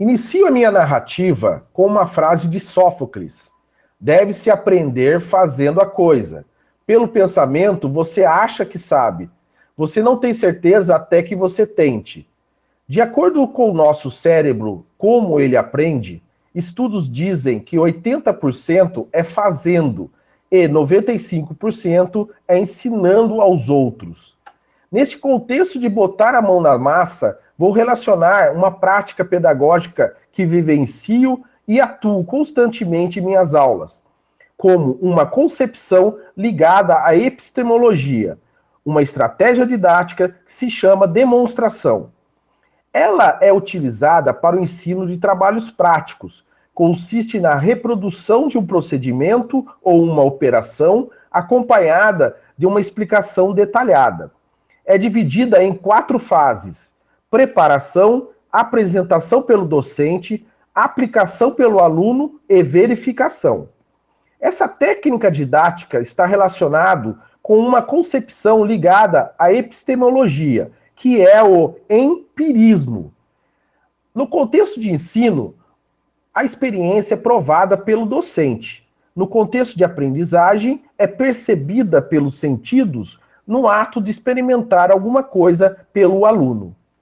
Inicio a minha narrativa com uma frase de Sófocles: Deve-se aprender fazendo a coisa. Pelo pensamento, você acha que sabe. Você não tem certeza até que você tente. De acordo com o nosso cérebro, como ele aprende, estudos dizem que 80% é fazendo e 95% é ensinando aos outros. Neste contexto de botar a mão na massa, vou relacionar uma prática pedagógica que vivencio e atuo constantemente em minhas aulas, como uma concepção ligada à epistemologia, uma estratégia didática que se chama demonstração. Ela é utilizada para o ensino de trabalhos práticos, consiste na reprodução de um procedimento ou uma operação acompanhada de uma explicação detalhada. É dividida em quatro fases: preparação, apresentação pelo docente, aplicação pelo aluno e verificação. Essa técnica didática está relacionado com uma concepção ligada à epistemologia, que é o empirismo. No contexto de ensino, a experiência é provada pelo docente. No contexto de aprendizagem, é percebida pelos sentidos no ato de experimentar alguma coisa pelo aluno.